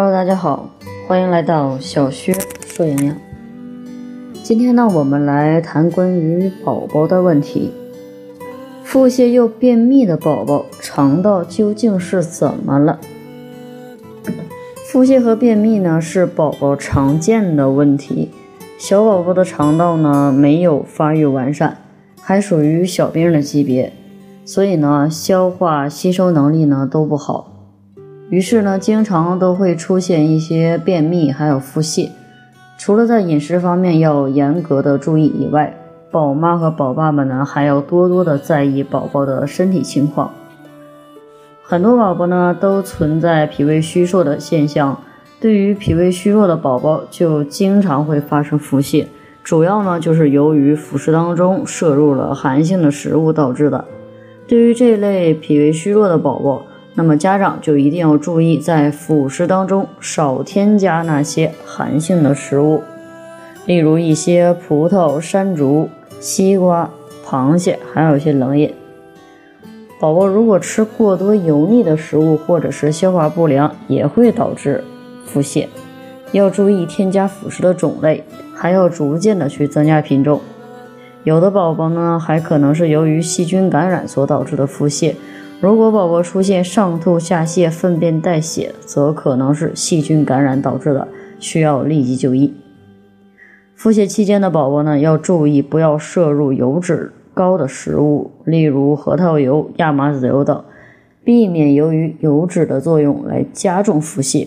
Hello，大家好，欢迎来到小薛说营养。今天呢，我们来谈关于宝宝的问题。腹泻又便秘的宝宝，肠道究竟是怎么了？腹泻和便秘呢，是宝宝常见的问题。小宝宝的肠道呢，没有发育完善，还属于小病的级别，所以呢，消化吸收能力呢都不好。于是呢，经常都会出现一些便秘，还有腹泻。除了在饮食方面要严格的注意以外，宝妈和宝爸们呢，还要多多的在意宝宝的身体情况。很多宝宝呢，都存在脾胃虚弱的现象。对于脾胃虚弱的宝宝，就经常会发生腹泻，主要呢，就是由于辅食当中摄入了寒性的食物导致的。对于这类脾胃虚弱的宝宝，那么家长就一定要注意，在辅食当中少添加那些寒性的食物，例如一些葡萄、山竹。西瓜、螃蟹，还有一些冷饮。宝宝如果吃过多油腻的食物，或者是消化不良，也会导致腹泻。要注意添加辅食的种类，还要逐渐的去增加品种。有的宝宝呢，还可能是由于细菌感染所导致的腹泻。如果宝宝出现上吐下泻、粪便带血，则可能是细菌感染导致的，需要立即就医。腹泻期间的宝宝呢，要注意不要摄入油脂高的食物，例如核桃油、亚麻籽油等，避免由于油脂的作用来加重腹泻。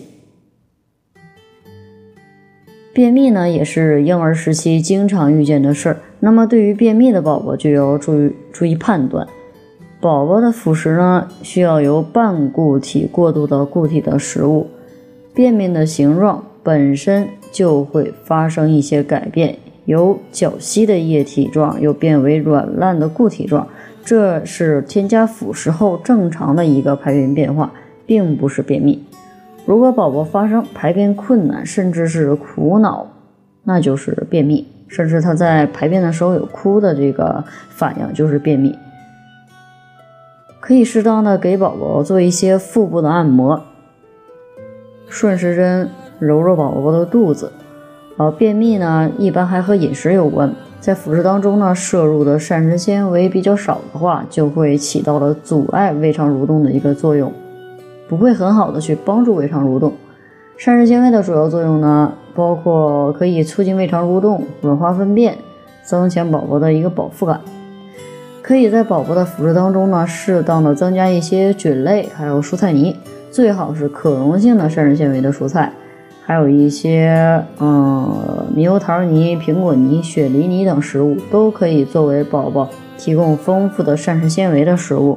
便秘呢，也是婴儿时期经常遇见的事儿。那么，对于便秘的宝宝，就要注意注意判断。宝宝的辅食呢，需要由半固体过渡到固体的食物。便便的形状本身。就会发生一些改变，由较稀的液体状又变为软烂的固体状，这是添加辅食后正常的一个排便变化，并不是便秘。如果宝宝发生排便困难，甚至是苦恼，那就是便秘，甚至他在排便的时候有哭的这个反应，就是便秘。可以适当的给宝宝做一些腹部的按摩，顺时针。揉揉宝宝的肚子，呃，便秘呢，一般还和饮食有关。在辅食当中呢，摄入的膳食纤维比较少的话，就会起到了阻碍胃肠蠕动的一个作用，不会很好的去帮助胃肠蠕动。膳食纤维的主要作用呢，包括可以促进胃肠蠕动、软化粪便、增强宝宝的一个饱腹感。可以在宝宝的辅食当中呢，适当的增加一些菌类，还有蔬菜泥，最好是可溶性的膳食纤维的蔬菜。还有一些，嗯，猕猴桃泥、苹果泥、雪梨泥等食物都可以作为宝宝提供丰富的膳食纤维的食物。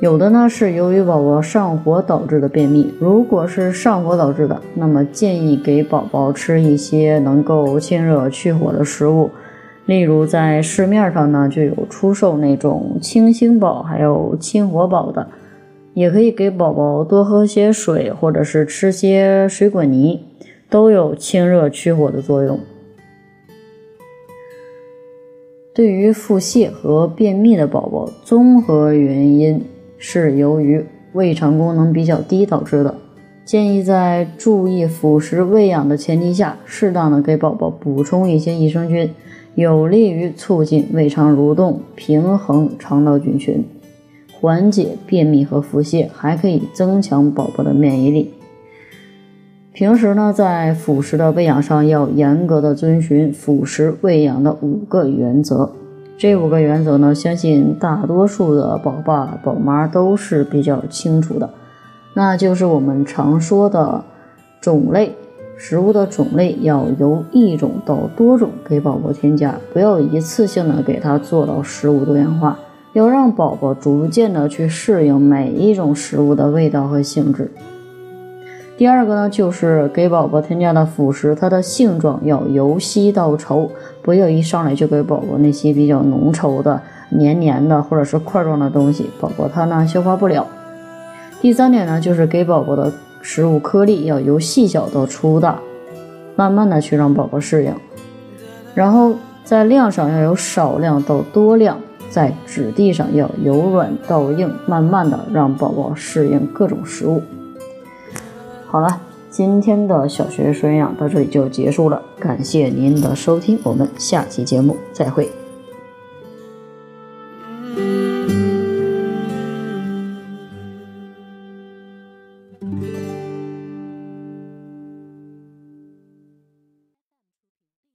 有的呢是由于宝宝上火导致的便秘，如果是上火导致的，那么建议给宝宝吃一些能够清热去火的食物，例如在市面上呢就有出售那种清心宝还有清火宝的。也可以给宝宝多喝些水，或者是吃些水果泥，都有清热去火的作用。对于腹泻和便秘的宝宝，综合原因是由于胃肠功能比较低导致的，建议在注意辅食喂养的前提下，适当的给宝宝补充一些益生菌，有利于促进胃肠蠕动，平衡肠道菌群。缓解便秘和腹泻，还可以增强宝宝的免疫力。平时呢，在辅食的喂养上要严格的遵循辅食喂养的五个原则。这五个原则呢，相信大多数的宝爸宝妈都是比较清楚的。那就是我们常说的种类，食物的种类要由一种到多种给宝宝添加，不要一次性的给他做到食物多样化。要让宝宝逐渐的去适应每一种食物的味道和性质。第二个呢，就是给宝宝添加的辅食，它的性状要由稀到稠，不要一上来就给宝宝那些比较浓稠的、黏黏的或者是块状的东西，宝宝他呢消化不了。第三点呢，就是给宝宝的食物颗粒要由细小到粗大，慢慢的去让宝宝适应。然后在量上要有少量到多量。在质地上要由软到硬，慢慢的让宝宝适应各种食物。好了，今天的小学说营养到这里就结束了，感谢您的收听，我们下期节目再会。